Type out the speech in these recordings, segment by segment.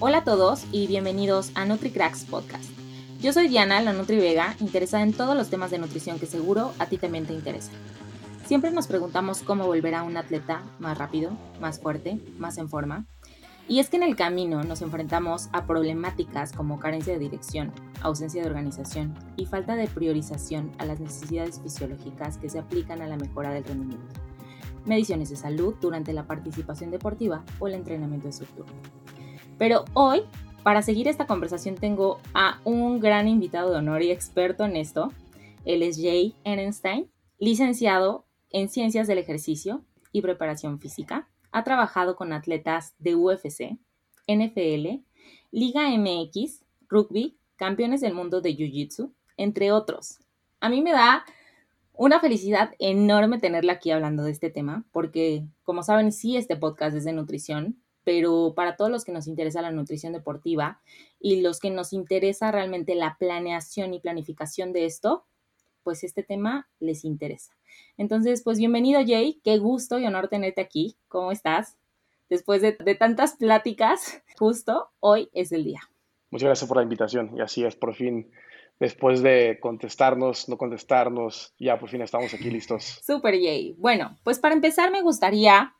Hola a todos y bienvenidos a NutriCracks Podcast. Yo soy Diana, la Nutri Vega, interesada en todos los temas de nutrición que seguro a ti también te interesan. Siempre nos preguntamos cómo volver a un atleta más rápido, más fuerte, más en forma. Y es que en el camino nos enfrentamos a problemáticas como carencia de dirección, ausencia de organización y falta de priorización a las necesidades fisiológicas que se aplican a la mejora del rendimiento. Mediciones de salud durante la participación deportiva o el entrenamiento de estructura. Pero hoy, para seguir esta conversación, tengo a un gran invitado de honor y experto en esto. Él es Jay Ehrenstein, licenciado en Ciencias del Ejercicio y Preparación Física. Ha trabajado con atletas de UFC, NFL, Liga MX, rugby, campeones del mundo de Jiu-Jitsu, entre otros. A mí me da una felicidad enorme tenerla aquí hablando de este tema, porque como saben, sí, este podcast es de nutrición, pero para todos los que nos interesa la nutrición deportiva y los que nos interesa realmente la planeación y planificación de esto, pues este tema les interesa. Entonces, pues bienvenido Jay, qué gusto y honor tenerte aquí. ¿Cómo estás? Después de, tantas pláticas, justo hoy es el día. Muchas gracias por la invitación y así es, por fin después de contestarnos, no contestarnos, ya por fin estamos aquí listos. Super, Jay. Bueno, pues para empezar me gustaría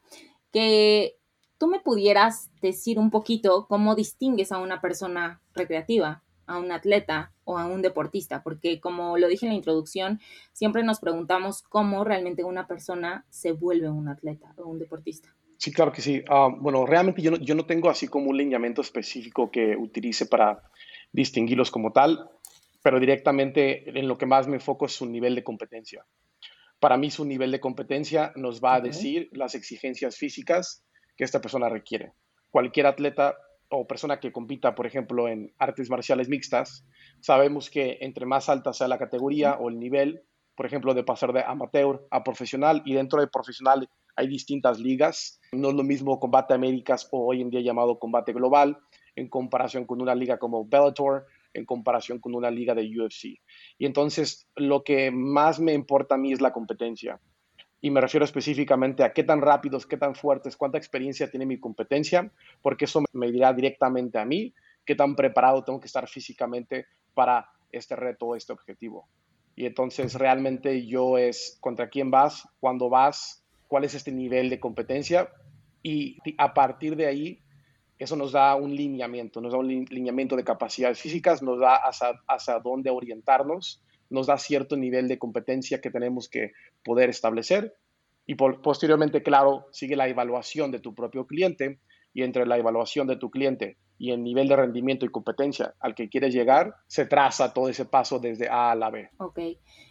que tú me pudieras decir un poquito cómo distingues a una persona recreativa, a un atleta o a un deportista, porque como lo dije en la introducción, siempre nos preguntamos cómo realmente una persona se vuelve un atleta o un deportista. Sí, claro que sí. Ah, bueno, realmente yo no, yo no tengo así como un lineamiento específico que utilice para distinguirlos como tal, pero directamente en lo que más me enfoco es su nivel de competencia. Para mí su nivel de competencia nos va a decir las exigencias físicas que esta persona requiere. Cualquier atleta o persona que compita, por ejemplo, en artes marciales mixtas, sabemos que entre más alta sea la categoría o el nivel, por ejemplo, de pasar de amateur a profesional, y dentro de profesional hay distintas ligas. No es lo mismo Combate Américas o hoy en día llamado Combate Global, en comparación con una liga como Bellator, en comparación con una liga de UFC. Y entonces lo que más me importa a mí es la competencia y me refiero específicamente a qué tan rápidos, qué tan fuertes, cuánta experiencia tiene mi competencia, porque eso me dirá directamente a mí qué tan preparado tengo que estar físicamente para este reto este objetivo. Y entonces realmente yo es contra quién vas, cuándo vas, cuál es este nivel de competencia y a partir de ahí eso nos da un lineamiento, nos da un lineamiento de capacidades físicas, nos da hacia, hacia dónde orientarnos nos da cierto nivel de competencia que tenemos que poder establecer. Y posteriormente, claro, sigue la evaluación de tu propio cliente y entre la evaluación de tu cliente y el nivel de rendimiento y competencia al que quieres llegar, se traza todo ese paso desde A a la B. Ok.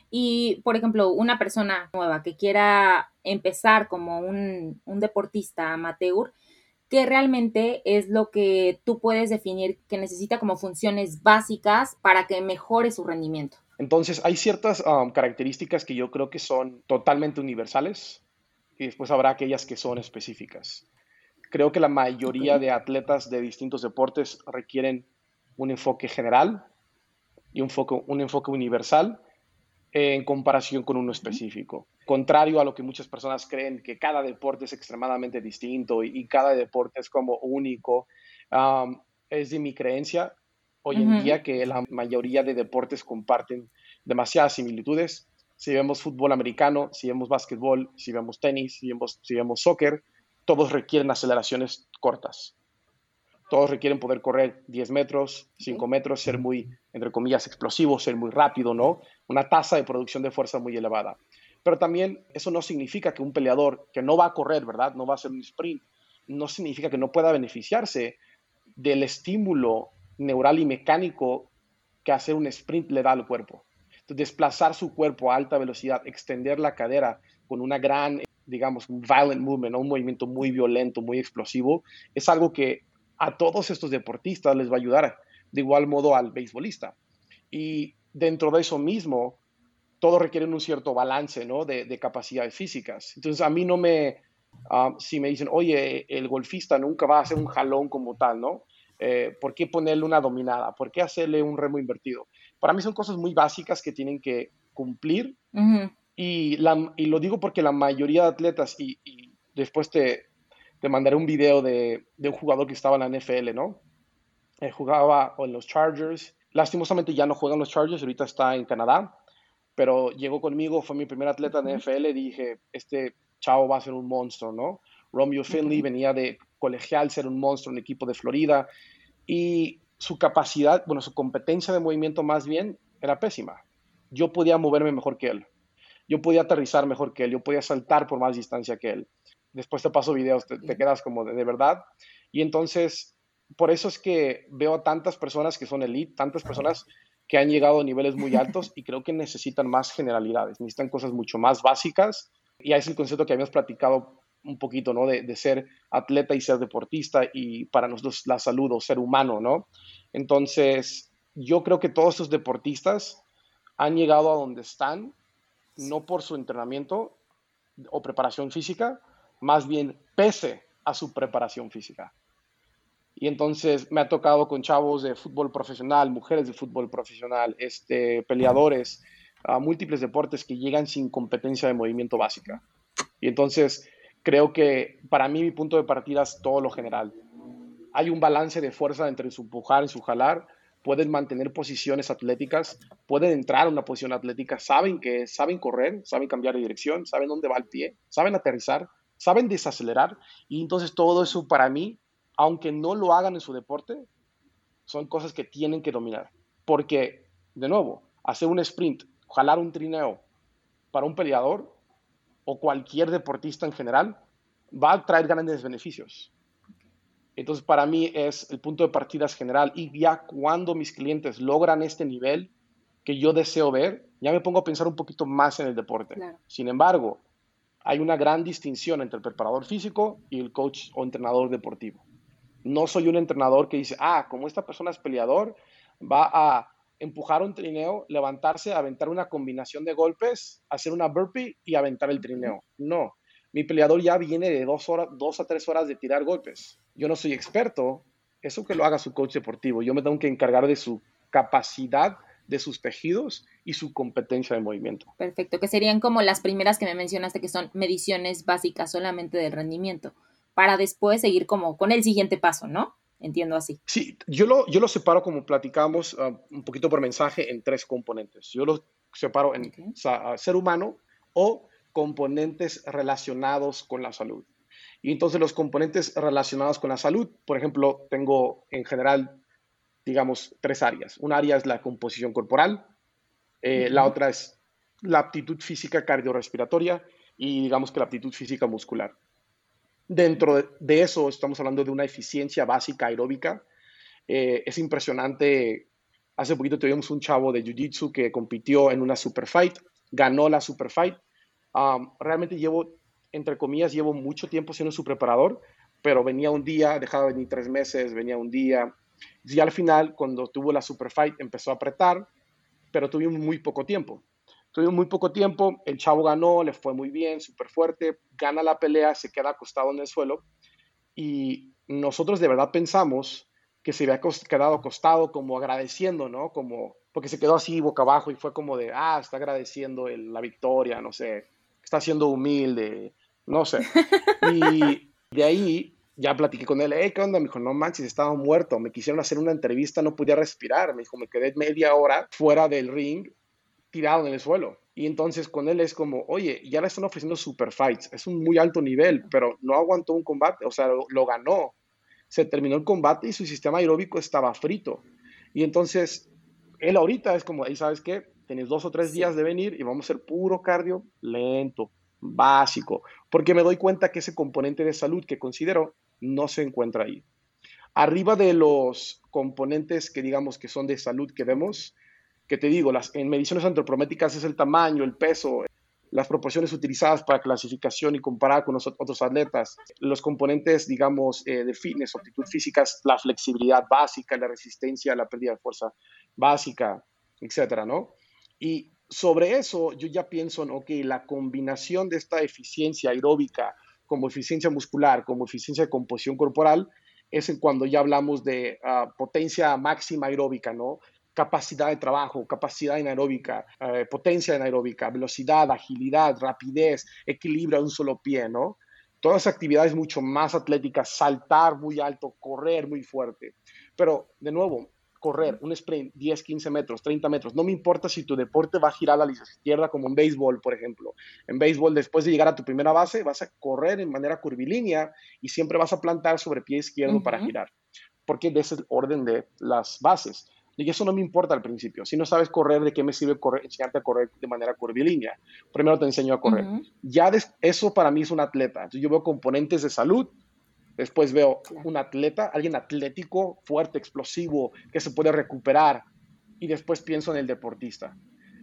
Y, por ejemplo, una persona nueva que quiera empezar como un, un deportista amateur, ¿qué realmente es lo que tú puedes definir que necesita como funciones básicas para que mejore su rendimiento? Entonces, hay ciertas um, características que yo creo que son totalmente universales y después habrá aquellas que son específicas. Creo que la mayoría de atletas de distintos deportes requieren un enfoque general y un, un enfoque universal en comparación con uno específico. Contrario a lo que muchas personas creen, que cada deporte es extremadamente distinto y, cada deporte es como único, um, es de mi creencia hoy en día que la mayoría de deportes comparten demasiadas similitudes. Si vemos fútbol americano, si vemos básquetbol, si vemos tenis, si vemos, si vemos soccer, todos requieren aceleraciones cortas. Todos requieren poder correr 10 metros, 5 metros, ser muy, entre comillas, explosivo, ser muy rápido, ¿no? Una tasa de producción de fuerza muy elevada. Pero también eso no significa que un peleador que no va a correr, ¿verdad? No va a hacer un sprint, no significa que no pueda beneficiarse del estímulo neural y mecánico que hacer un sprint le da al cuerpo. Desplazar su cuerpo a alta velocidad, extender la cadera con una gran, digamos, violent movement, un movimiento muy violento, muy explosivo, es algo que a todos estos deportistas les va a ayudar, de igual modo al beisbolista. Y dentro de eso mismo, todos requieren un cierto balance, ¿no? De, capacidades físicas. Entonces, a mí no me, ah, si me dicen, oye, el golfista nunca va a hacer un jalón como tal, ¿no? Eh, ¿por qué ponerle una dominada? ¿Por qué hacerle un remo invertido? Para mí son cosas muy básicas que tienen que cumplir y, lo digo porque la mayoría de atletas, y, después te, te, mandaré un video de, un jugador que estaba en la NFL, ¿no? eh, jugaba en los Chargers. Lastimosamente ya no juega en los Chargers, ahorita está en Canadá, pero llegó conmigo, fue mi primer atleta de NFL, dije, este chavo va a ser un monstruo, ¿no? Romeo Finley venía de colegial, ser un monstruo en el equipo de Florida, y su capacidad, bueno, su competencia de movimiento más bien era pésima. Yo podía moverme mejor que él. Yo podía aterrizar mejor que él. Yo podía saltar por más distancia que él. Después te paso videos, te, quedas como de, verdad. Y entonces, por eso es que veo a tantas personas que son elite, tantas personas que han llegado a niveles muy altos y creo que necesitan más generalidades, necesitan cosas mucho más básicas. Y ahí es el concepto que habíamos platicado un poquito, ¿no? De, de, ser atleta y ser deportista y para nosotros la salud o ser humano, ¿no? Entonces, yo creo que todos estos deportistas han llegado a donde están, no por su entrenamiento o preparación física, más bien pese a su preparación física. Y entonces me ha tocado con chavos de fútbol profesional, mujeres de fútbol profesional, este, peleadores, a múltiples deportes que llegan sin competencia de movimiento básica. Y entonces creo que para mí mi punto de partida es todo lo general. Hay un balance de fuerza entre su empujar y su jalar, pueden mantener posiciones atléticas, pueden entrar a una posición atlética, saben que saben correr, saben cambiar de dirección, saben dónde va el pie, saben aterrizar, saben desacelerar y entonces todo eso para mí, aunque no lo hagan en su deporte, son cosas que tienen que dominar. Porque, de nuevo, hacer un sprint, jalar un trineo para un peleador o cualquier deportista en general va a traer grandes beneficios. Entonces, para mí es el punto de partida general y ya cuando mis clientes logran este nivel que yo deseo ver, ya me pongo a pensar un poquito más en el deporte. Sin embargo, hay una gran distinción entre el preparador físico y el coach o entrenador deportivo. No soy un entrenador que dice, ah, como esta persona es peleador, va a empujar un trineo, levantarse, aventar una combinación de golpes, hacer una burpee y aventar el trineo. No, mi peleador ya viene de dos, horas, dos a tres horas de tirar golpes. Yo no soy experto, eso que lo haga su coach deportivo. Yo me tengo que encargar de su capacidad, de sus tejidos y su competencia de movimiento. Perfecto, que serían como las primeras que me mencionaste, que son mediciones básicas solamente del rendimiento, para después seguir como con el siguiente paso, ¿no? Entiendo así. Sí, yo lo, yo lo separo como platicamos ah, un poquito por mensaje en tres componentes. Yo lo separo en ser humano o componentes relacionados con la salud. Y entonces los componentes relacionados con la salud, por ejemplo, tengo en general, digamos, tres áreas. Una área es la composición corporal, eh, la otra es la aptitud física cardiorrespiratoria y digamos que la aptitud física muscular. Dentro de, eso estamos hablando de una eficiencia básica aeróbica. Eh, es impresionante. Hace poquito tuvimos un chavo de Jiu-Jitsu que compitió en una super fight, ganó la super fight realmente llevo, entre comillas, llevo mucho tiempo siendo su preparador, pero venía un día, dejaba de venir tres meses, venía un día. Y al final, cuando tuvo la super fight, empezó a apretar, pero tuvimos muy poco tiempo. Tuvimos muy poco tiempo, el chavo ganó, le fue muy bien, súper fuerte, gana la pelea, se queda acostado en el suelo y nosotros de verdad pensamos que se había quedado acostado como agradeciendo, ¿no? Como, porque se quedó así boca abajo y fue como de, ah, está agradeciendo la victoria, no sé, está siendo humilde, no sé. Y de ahí ya platiqué con él, ¿qué onda? Me dijo, no manches, estaba muerto, me quisieron hacer una entrevista, no podía respirar, me dijo, me quedé media hora fuera del ring, tirado en el suelo. Y entonces con él es como, oye, ya le están ofreciendo super fights, es un muy alto nivel, pero no aguantó un combate, o sea, lo, ganó. Se terminó el combate y su sistema aeróbico estaba frito. Y entonces, él ahorita es como, ¿y sabes qué? Tienes dos o tres días de venir y vamos a hacer puro cardio lento, básico, porque me doy cuenta que ese componente de salud que considero no se encuentra ahí. Arriba de los componentes que digamos que son de salud que vemos, que te digo, las, en mediciones antropométricas es el tamaño, el peso, las proporciones utilizadas para clasificación y comparar con otros atletas, los componentes, digamos, eh, de fitness, aptitud físicas, la flexibilidad básica, la resistencia, la pérdida de fuerza básica, etcétera, ¿no? Y sobre eso yo ya pienso en, ok, la combinación de esta eficiencia aeróbica como eficiencia muscular, como eficiencia de composición corporal, es cuando ya hablamos de ah, potencia máxima aeróbica, ¿no? Capacidad de trabajo, capacidad anaeróbica, eh, potencia anaeróbica, velocidad, agilidad, rapidez, equilibrio a un solo pie, ¿no? Todas actividades mucho más atléticas, saltar muy alto, correr muy fuerte. Pero, de nuevo, correr un sprint 10, 15 metros, 30 metros, no me importa si tu deporte va a girar a la izquierda como en béisbol, por ejemplo. En béisbol, después de llegar a tu primera base, vas a correr en manera curvilínea y siempre vas a plantar sobre pie izquierdo para girar, porque ese es el orden de las bases. Y eso no me importa al principio. Si no sabes correr, ¿de qué me sirve correr, enseñarte a correr de manera curvilínea? Primero te enseño a correr. Ya eso para mí es un atleta. Entonces yo veo componentes de salud, después veo un atleta, alguien atlético, fuerte, explosivo, que se puede recuperar, y después pienso en el deportista.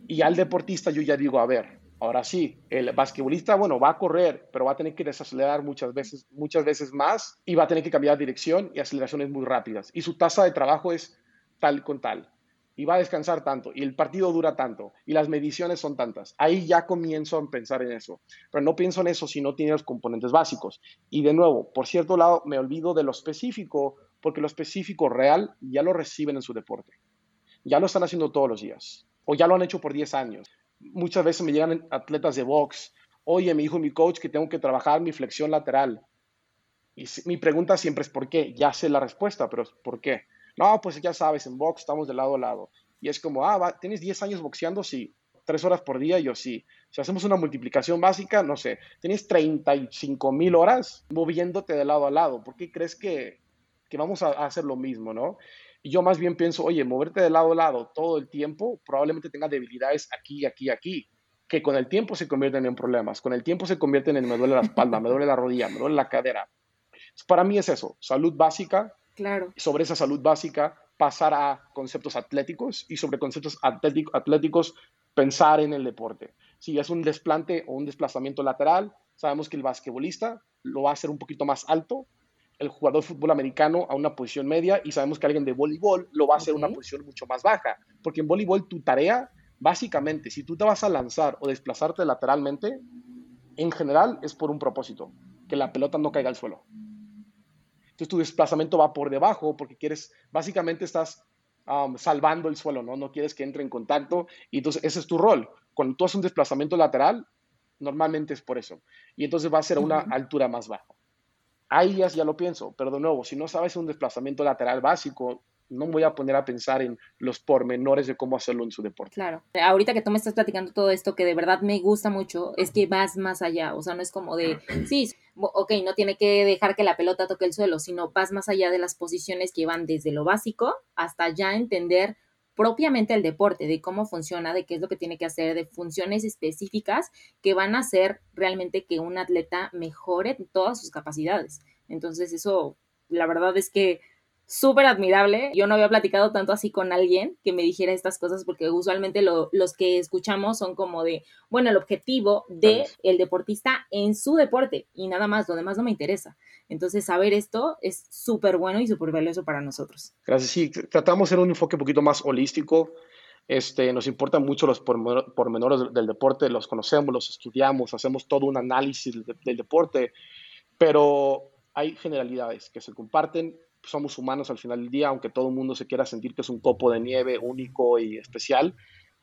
Y al deportista yo ya digo, a ver, ahora sí, el basquetbolista, bueno, va a correr, pero va a tener que desacelerar muchas veces, muchas veces más y va a tener que cambiar de dirección y aceleraciones muy rápidas. Y su tasa de trabajo es tal con tal. Y va a descansar tanto, y el partido dura tanto, y las mediciones son tantas. Ahí ya comienzo a pensar en eso. Pero no pienso en eso si no tiene los componentes básicos. Y de nuevo, por cierto lado, me olvido de lo específico, porque lo específico real ya lo reciben en su deporte. Ya lo están haciendo todos los días, o ya lo han hecho por 10 años. Muchas veces me llegan atletas de box, oye, mi hijo, mi coach, que tengo que trabajar mi flexión lateral. Y mi pregunta siempre es ¿por qué? Ya sé la respuesta, pero ¿por qué? No, pues ya sabes, en box estamos de lado a lado. Y es como, ah, ¿tienes 10 años boxeando? Sí. ¿Tres horas por día? Yo sí. Si hacemos una multiplicación básica, no sé, tienes 35 mil horas moviéndote de lado a lado. ¿Por qué crees que, que vamos a, hacer lo mismo, no? Y yo más bien pienso, oye, moverte de lado a lado todo el tiempo probablemente tenga debilidades aquí, aquí, aquí, que con el tiempo se convierten en problemas. Con el tiempo se convierten en me duele la espalda, me duele la rodilla, me duele la cadera. Para mí es eso, salud básica, Claro. Sobre esa salud básica, pasar a conceptos atléticos y sobre conceptos atléticos, pensar en el deporte. Si es un desplante o un desplazamiento lateral, sabemos que el basquetbolista lo va a hacer un poquito más alto, el jugador de fútbol americano a una posición media y sabemos que alguien de voleibol lo va a hacer una posición mucho más baja, porque en voleibol tu tarea, básicamente, si tú te vas a lanzar o desplazarte lateralmente, en general es por un propósito, que la pelota no caiga al suelo. Entonces tu desplazamiento va por debajo porque quieres, básicamente estás um, salvando el suelo, ¿no? No quieres que entre en contacto y entonces ese es tu rol. Cuando tú haces un desplazamiento lateral, normalmente es por eso. Y entonces va a ser a una altura más baja. Ahí ya, ya lo pienso, pero de nuevo, si no sabes un desplazamiento lateral básico, no me voy a poner a pensar en los pormenores de cómo hacerlo en su deporte. Claro. Ahorita que tú me estás platicando todo esto, que de verdad me gusta mucho, es que vas más allá. O sea, no es como de, sí, ok, no tiene que dejar que la pelota toque el suelo, sino vas más allá de las posiciones que van desde lo básico hasta ya entender propiamente el deporte, de cómo funciona, de qué es lo que tiene que hacer, de funciones específicas que van a hacer realmente que un atleta mejore todas sus capacidades. Entonces, eso, la verdad es que súper admirable. Yo no había platicado tanto así con alguien que me dijera estas cosas porque usualmente los que escuchamos son como de, bueno, el objetivo de el deportista en su deporte y nada más, lo demás no me interesa. Entonces, saber esto es súper bueno y súper valioso para nosotros. Gracias. Sí, tratamos de hacer un enfoque un poquito más holístico. Este, nos importan mucho los pormenores del deporte, los conocemos, los estudiamos, hacemos todo un análisis del deporte, pero hay generalidades que se comparten somos humanos al final del día, aunque todo el mundo se quiera sentir que es un copo de nieve único y especial,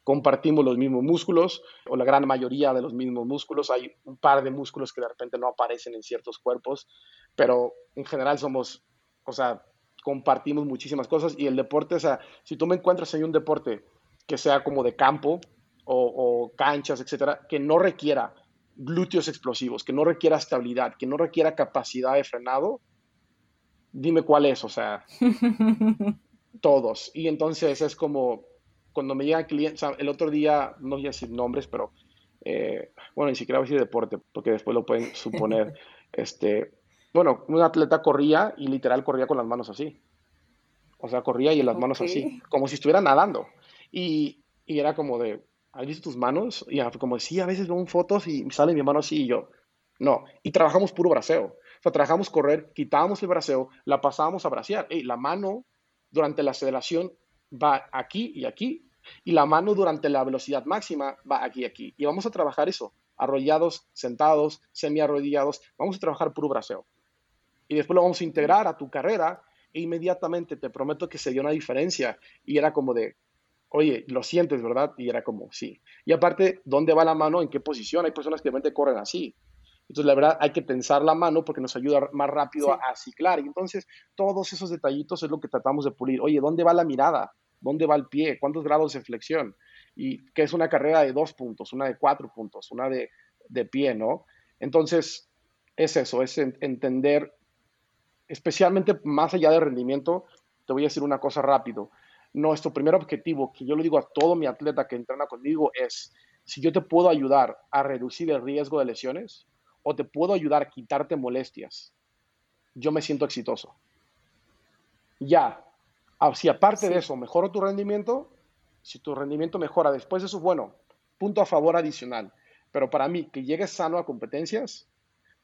compartimos los mismos músculos o la gran mayoría de los mismos músculos. Hay un par de músculos que de repente no aparecen en ciertos cuerpos, pero en general somos, o sea, compartimos muchísimas cosas y el deporte, o sea, si tú me encuentras en un deporte que sea como de campo o, o canchas, etcétera, que no requiera glúteos explosivos, que no requiera estabilidad, que no requiera capacidad de frenado, dime cuál es, o sea, todos. Y entonces es como, cuando me llegan clientes, el otro día, no voy a decir nombres, pero, eh, bueno, ni siquiera voy a decir deporte, porque después lo pueden suponer, este, bueno, un atleta corría y literal corría con las manos así. O sea, corría y las manos así, como si estuviera nadando. Y, y era como de, ¿has visto tus manos? Y como, sí, a veces veo fotos y sale mi mano así y yo, no. Y trabajamos puro braceo. O trabajamos correr, quitábamos el braceo, la pasábamos a bracear. la mano durante la aceleración va aquí y aquí, y la mano durante la velocidad máxima va aquí y aquí. Y vamos a trabajar eso, arrollados, sentados, semi-arrodillados, vamos a trabajar puro braceo. Y después lo vamos a integrar a tu carrera e inmediatamente te prometo que se dio una diferencia. Y era como de, oye, lo sientes, ¿verdad? Y era como, sí. Y aparte, ¿dónde va la mano? ¿En qué posición? Hay personas que realmente corren así Entonces, la verdad, hay que tensar la mano porque nos ayuda más rápido a, ciclar. Y entonces, todos esos detallitos es lo que tratamos de pulir. Oye, ¿dónde va la mirada? ¿Dónde va el pie? ¿Cuántos grados de flexión? Y que es una carrera de dos puntos, una de cuatro puntos, una de, de pie, ¿no? Entonces, es eso, es entender, especialmente más allá de rendimiento, te voy a decir una cosa rápido. Nuestro primer objetivo, que yo le digo a todo mi atleta que entrena conmigo, es si yo te puedo ayudar a reducir el riesgo de lesiones o te puedo ayudar a quitarte molestias, yo me siento exitoso. Ya, ah, si aparte de eso mejoro tu rendimiento, si tu rendimiento mejora después de eso, bueno, punto a favor adicional. Pero para mí, que llegues sano a competencias,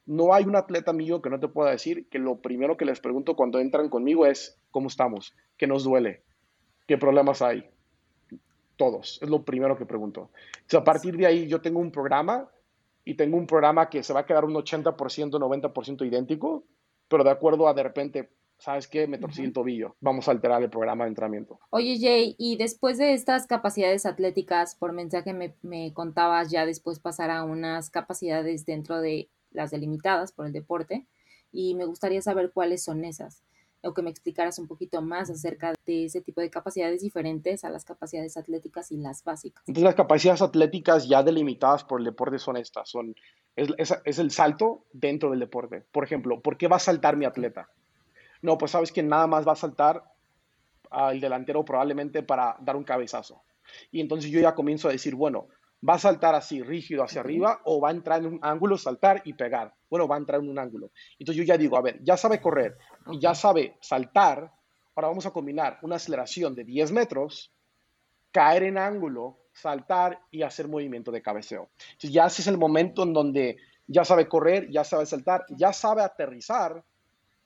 no hay un atleta mío que no te pueda decir que lo primero que les pregunto cuando entran conmigo es, ¿cómo estamos? ¿Qué nos duele? ¿Qué problemas hay? Todos, es lo primero que pregunto. Entonces, a partir de ahí yo tengo un programa y tengo un programa que se va a quedar un 80%, 90% idéntico, pero de acuerdo a de repente, ¿sabes qué? Me torcí el tobillo. Vamos a alterar el programa de entrenamiento. Oye, Jay, y después de estas capacidades atléticas, por mensaje me, me contabas ya después pasar a unas capacidades dentro de las delimitadas por el deporte, y me gustaría saber cuáles son esas, o que me explicaras un poquito más acerca de ese tipo de capacidades diferentes a las capacidades atléticas y las básicas. Entonces las capacidades atléticas ya delimitadas por el deporte son estas, son, es, es, el salto dentro del deporte. Por ejemplo, ¿por qué va a saltar mi atleta? No, pues sabes que nada más va a saltar al delantero probablemente para dar un cabezazo. Y entonces yo ya comienzo a decir, bueno, ¿Va a saltar así, rígido hacia arriba o va a entrar en un ángulo, saltar y pegar? Bueno, va a entrar en un ángulo. Entonces yo ya digo, a ver, ya sabe correr y ya sabe saltar, ahora vamos a combinar una aceleración de 10 metros, caer en ángulo, saltar y hacer movimiento de cabeceo. Entonces ya ese es el momento en donde ya sabe correr, ya sabe saltar, ya sabe aterrizar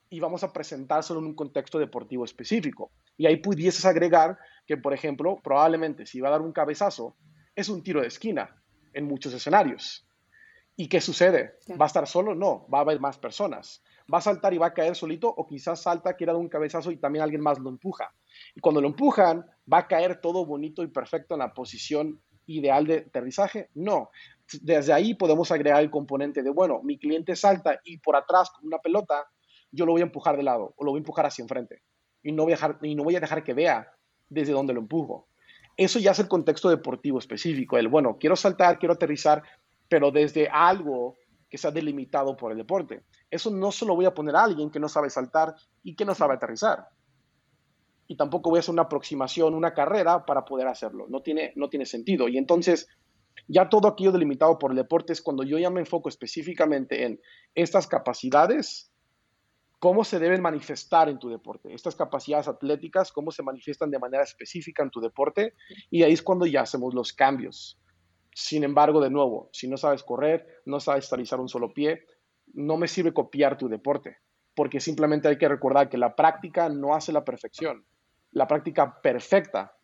y vamos a presentárselo en un contexto deportivo específico. Y ahí pudieses agregar que, por ejemplo, probablemente si va a dar un cabezazo, es un tiro de esquina en muchos escenarios. ¿Y qué sucede? ¿Va a estar solo? No, va a haber más personas. ¿Va a saltar y va a caer solito? O quizás salta, quiera dar un cabezazo y también alguien más lo empuja. Y cuando lo empujan, ¿va a caer todo bonito y perfecto en la posición ideal de aterrizaje? No. Desde ahí podemos agregar el componente de, bueno, mi cliente salta y por atrás con una pelota, yo lo voy a empujar de lado o lo voy a empujar hacia enfrente. Y no voy a dejar, y no voy a dejar que vea desde dónde lo empujo. Eso ya es el contexto deportivo específico. El, bueno, quiero saltar, quiero aterrizar, pero desde algo que sea delimitado por el deporte. Eso no se lo voy a poner a alguien que no sabe saltar y que no sabe aterrizar. Y tampoco voy a hacer una aproximación, una carrera para poder hacerlo. No tiene, no tiene sentido. Y entonces, ya todo aquello delimitado por el deporte es cuando yo ya me enfoco específicamente en estas capacidades cómo se deben manifestar en tu deporte. Estas capacidades atléticas, cómo se manifiestan de manera específica en tu deporte. Y ahí es cuando ya hacemos los cambios. Sin embargo, de nuevo, si no sabes correr, no sabes estabilizar un solo pie, no me sirve copiar tu deporte, porque simplemente hay que recordar que la práctica no hace la perfección. La práctica perfecta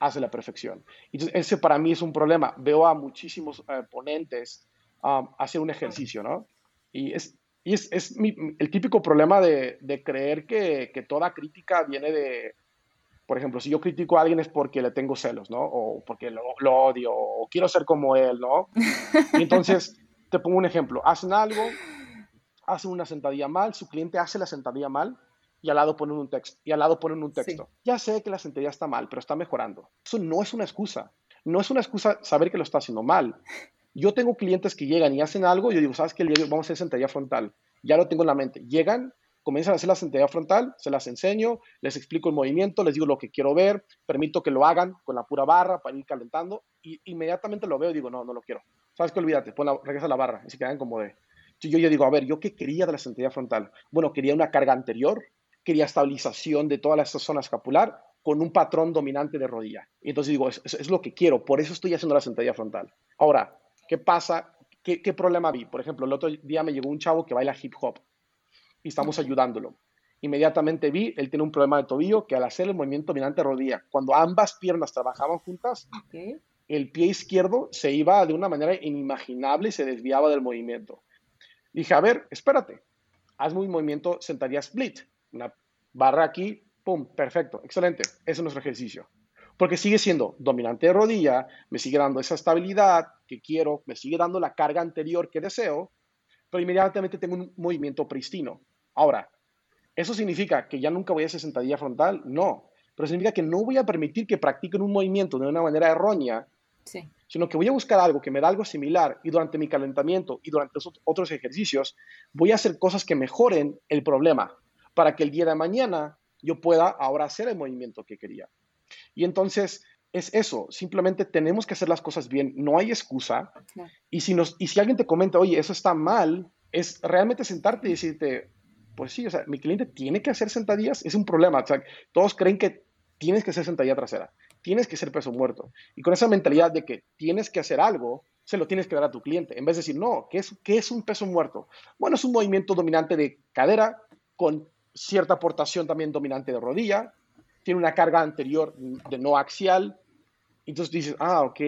hace la perfección. Entonces, ese para mí es un problema. Veo a muchísimos eh, ponentes um, hacer un ejercicio, ¿no? Y es, y es, es el típico problema de, de creer que, que, toda crítica viene de, por ejemplo, si yo critico a alguien es porque le tengo celos, ¿no? O porque lo, lo odio, o quiero ser como él, ¿no? Y entonces, te pongo un ejemplo. Hacen algo, hacen una sentadilla mal, su cliente hace la sentadilla mal, y al lado ponen un texto. Y al lado ponen un texto. Ya sé que la sentadilla está mal, pero está mejorando. Eso no es una excusa. No es una excusa saber que lo está haciendo mal. Yo tengo clientes que llegan y hacen algo, yo digo, ¿sabes qué? Vamos a hacer sentadilla frontal. Ya lo tengo en la mente. Llegan, comienzan a hacer la sentadilla frontal, se las enseño, les explico el movimiento, les digo lo que quiero ver, permito que lo hagan con la pura barra para ir calentando y inmediatamente lo veo y digo, no, no lo quiero. ¿Sabes qué? Olvídate, pon la, regresa la barra y se quedan como de... Yo ya digo, a ver, ¿yo qué quería de la sentadilla frontal? Bueno, quería una carga anterior, quería estabilización de toda esa zona escapular con un patrón dominante de rodilla. Y entonces digo, es, es, lo que quiero, por eso estoy haciendo la sentadilla frontal. Ahora, ¿Qué pasa? ¿Qué, problema vi? Por ejemplo, el otro día me llegó un chavo que baila hip hop y estamos ayudándolo. Inmediatamente vi, él tiene un problema de tobillo que al hacer el movimiento dominante rodilla, cuando ambas piernas trabajaban juntas, el pie izquierdo se iba de una manera inimaginable y se desviaba del movimiento. Dije, a ver, espérate, hazme un movimiento sentadilla split, una barra aquí, pum, perfecto, excelente, ese es nuestro ejercicio porque sigue siendo dominante de rodilla, me sigue dando esa estabilidad que quiero, me sigue dando la carga anterior que deseo, pero inmediatamente tengo un movimiento pristino. Ahora, ¿eso significa que ya nunca voy a hacer sentadilla frontal? No, pero significa que no voy a permitir que practiquen un movimiento de una manera errónea, sino que voy a buscar algo que me da algo similar y durante mi calentamiento y durante otros ejercicios voy a hacer cosas que mejoren el problema para que el día de mañana yo pueda ahora hacer el movimiento que quería. Y entonces es eso, simplemente tenemos que hacer las cosas bien, no hay excusa. Y, si nos, y si alguien te comenta, oye, eso está mal, es realmente sentarte y decirte, pues sí, o sea, mi cliente tiene que hacer sentadillas, es un problema. O sea, todos creen que tienes que hacer sentadilla trasera, tienes que ser peso muerto. Y con esa mentalidad de que tienes que hacer algo, se lo tienes que dar a tu cliente. En vez de decir, no, ¿qué es, qué es un peso muerto? Bueno, es un movimiento dominante de cadera con cierta aportación también dominante de rodilla, tiene una carga anterior de no axial. Entonces dices, ah, ok.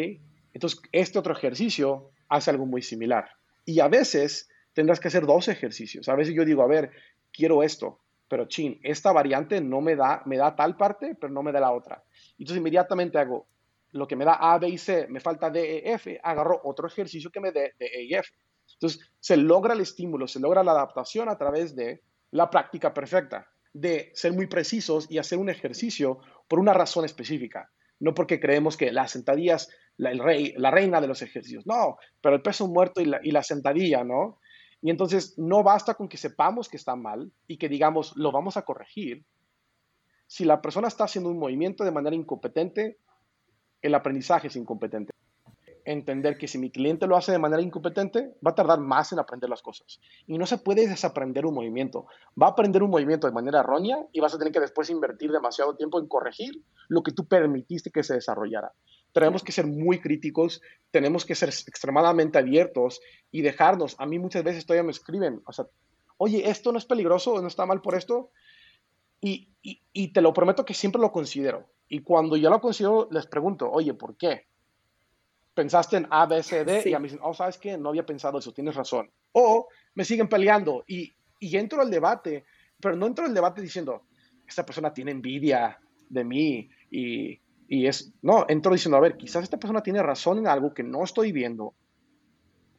Entonces este otro ejercicio hace algo muy similar. Y a veces tendrás que hacer dos ejercicios. A veces yo digo, a ver, quiero esto, pero chin, esta variante no me da, me da tal parte, pero no me da la otra. Entonces inmediatamente hago lo que me da A, B y C, me falta D, E, F, agarro otro ejercicio que me dé D, E y F. Entonces se logra el estímulo, se logra la adaptación a través de la práctica perfecta de ser muy precisos y hacer un ejercicio por una razón específica. No porque creemos que las sentadillas, la, el rey, la reina de los ejercicios. No, pero el peso muerto y la, y la sentadilla, ¿no? Y entonces no basta con que sepamos que está mal y que digamos, lo vamos a corregir. Si la persona está haciendo un movimiento de manera incompetente, el aprendizaje es incompetente entender que si mi cliente lo hace de manera incompetente, va a tardar más en aprender las cosas. Y no se puede desaprender un movimiento. Va a aprender un movimiento de manera errónea y vas a tener que después invertir demasiado tiempo en corregir lo que tú permitiste que se desarrollara. Tenemos que ser muy críticos, tenemos que ser extremadamente abiertos y dejarnos. A mí muchas veces todavía me escriben, o sea, oye, esto no es peligroso, no está mal por esto. Y, y te lo prometo que siempre lo considero. Y cuando ya lo considero, les pregunto, oye, ¿por qué? Pensaste en A, B, C, D, y a mí dicen, oh, ¿sabes qué? No había pensado eso, tienes razón. O me siguen peleando y, y entro al debate, pero no entro al debate diciendo, esta persona tiene envidia de mí y, y es, no, entro diciendo, a ver, quizás esta persona tiene razón en algo que no estoy viendo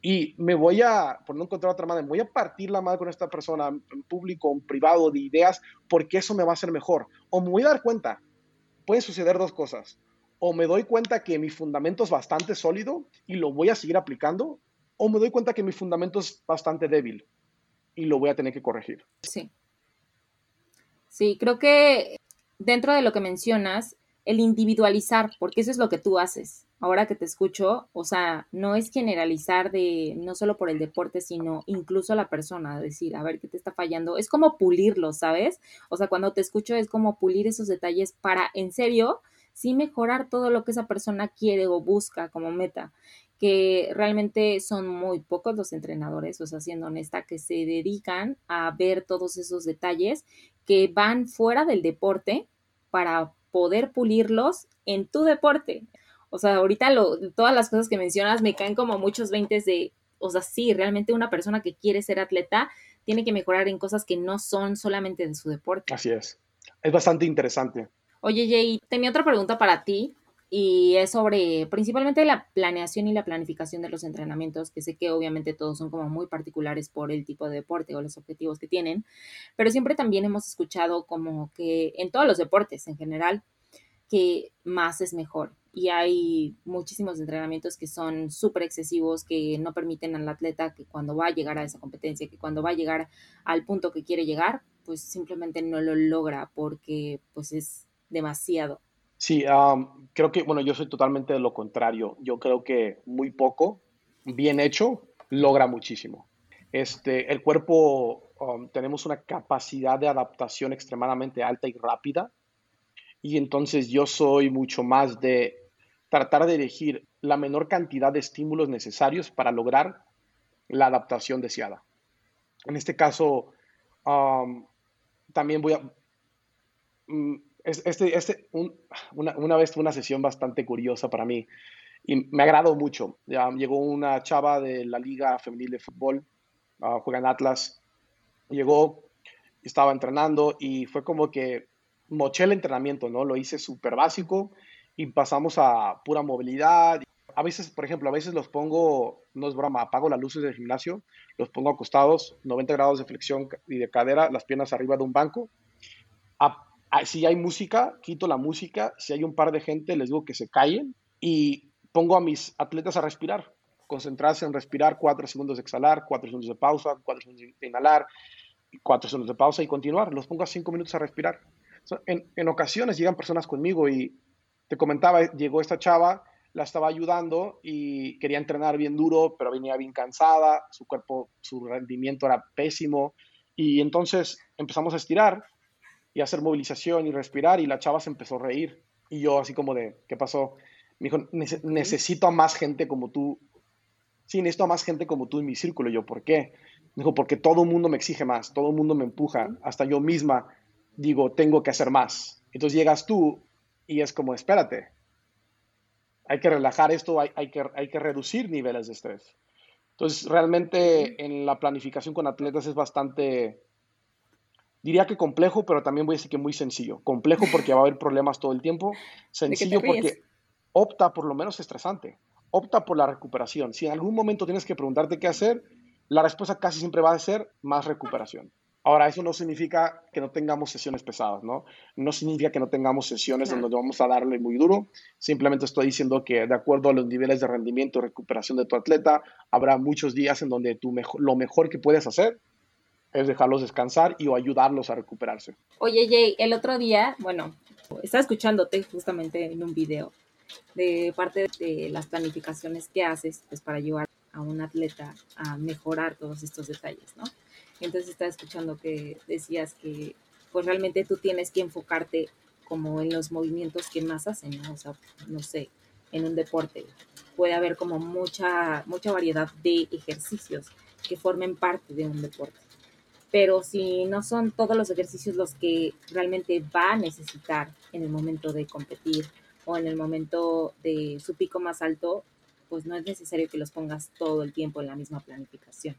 y me voy a, por no encontrar otra manera, voy a partir la madre con esta persona en público, en privado, de ideas, porque eso me va a hacer mejor. O me voy a dar cuenta, pueden suceder dos cosas o me doy cuenta que mi fundamento es bastante sólido y lo voy a seguir aplicando, o me doy cuenta que mi fundamento es bastante débil y lo voy a tener que corregir. Sí. Sí, creo que dentro de lo que mencionas, el individualizar, porque eso es lo que tú haces. Ahora que te escucho, o sea, no es generalizar de no solo por el deporte, sino incluso la persona, decir, a ver qué te está fallando. Es como pulirlo, ¿sabes? O sea, cuando te escucho es como pulir esos detalles para, en serio, sí mejorar todo lo que esa persona quiere o busca como meta, que realmente son muy pocos los entrenadores, o sea, siendo honesta, que se dedican a ver todos esos detalles que van fuera del deporte para poder pulirlos en tu deporte. O sea, ahorita lo, todas las cosas que mencionas me caen como muchos veintes de, o sea, sí, realmente una persona que quiere ser atleta tiene que mejorar en cosas que no son solamente de su deporte. Así es. Es bastante interesante. Oye, Jay, tenía otra pregunta para ti y es sobre principalmente la planeación y la planificación de los entrenamientos, que sé que obviamente todos son como muy particulares por el tipo de deporte o los objetivos que tienen, pero siempre también hemos escuchado como que en todos los deportes en general, que más es mejor. Y hay muchísimos entrenamientos que son súper excesivos, que no permiten al atleta que cuando va a llegar a esa competencia, que cuando va a llegar al punto que quiere llegar, pues simplemente no lo logra porque pues es demasiado. Sí, creo que, bueno, yo soy totalmente de lo contrario. Yo creo que muy poco, bien hecho, logra muchísimo. Este, el cuerpo, tenemos una capacidad de adaptación extremadamente alta y rápida. Y entonces yo soy mucho más de tratar de elegir la menor cantidad de estímulos necesarios para lograr la adaptación deseada. En este caso, también voy a... Mm, este, este, una, vez fue una sesión bastante curiosa para mí y me agradó mucho. Ya, llegó una chava de la Liga Femenil de Fútbol, uh, juega en Atlas, llegó, estaba entrenando y fue como que moché el entrenamiento, ¿no? Lo hice súper básico y pasamos a pura movilidad, A veces, por ejemplo, a veces los pongo, no es broma, apago las luces del gimnasio, los pongo acostados, 90 grados de flexión y de cadera, las piernas arriba de un banco. Si hay música, quito la música. Si hay un par de gente, les digo que se callen y pongo a mis atletas a respirar, concentrarse en respirar, cuatro segundos de exhalar, cuatro segundos de pausa, cuatro segundos de inhalar, cuatro segundos de pausa y continuar. Los pongo a cinco minutos a respirar. En, en ocasiones llegan personas conmigo y te comentaba, llegó esta chava, la estaba ayudando y quería entrenar bien duro, pero venía bien cansada, su cuerpo, su rendimiento era pésimo. Y entonces empezamos a estirar y hacer movilización y respirar y la chava se empezó a reír. Y yo así como de, ¿qué pasó? Me dijo, necesito a más gente como tú. Sí, necesito a más gente como tú en mi círculo. yo, ¿por qué? Me dijo, porque todo el mundo me exige más, todo el mundo me empuja, hasta yo misma digo, tengo que hacer más. Entonces llegas tú y es como, espérate, hay que relajar esto, hay, hay, que, hay que reducir niveles de estrés. Entonces, realmente en la planificación con atletas es bastante, diría que complejo, pero también voy a decir que muy sencillo. Complejo porque va a haber problemas todo el tiempo. Sencillo porque opta por lo menos estresante. Opta por la recuperación. Si en algún momento tienes que preguntarte qué hacer, la respuesta casi siempre va a ser más recuperación. Ahora, eso no significa que no tengamos sesiones pesadas, ¿no? No significa que no tengamos sesiones donde vamos a darle muy duro. Simplemente estoy diciendo que de acuerdo a los niveles de rendimiento y recuperación de tu atleta, habrá muchos días en donde tú lo mejor que puedes hacer es dejarlos descansar y o ayudarlos a recuperarse. Oye, Jay, el otro día, bueno, estaba escuchándote justamente en un video de parte de las planificaciones que haces pues, para ayudar a un atleta a mejorar todos estos detalles, ¿no? Entonces estaba escuchando que decías que pues realmente tú tienes que enfocarte como en los movimientos que más hacen, ¿no? O sea, no sé, en un deporte puede haber como mucha, mucha variedad de ejercicios que formen parte de un deporte. Pero si no son todos los ejercicios los que realmente va a necesitar en el momento de competir o en el momento de su pico más alto, pues no es necesario que los pongas todo el tiempo en la misma planificación.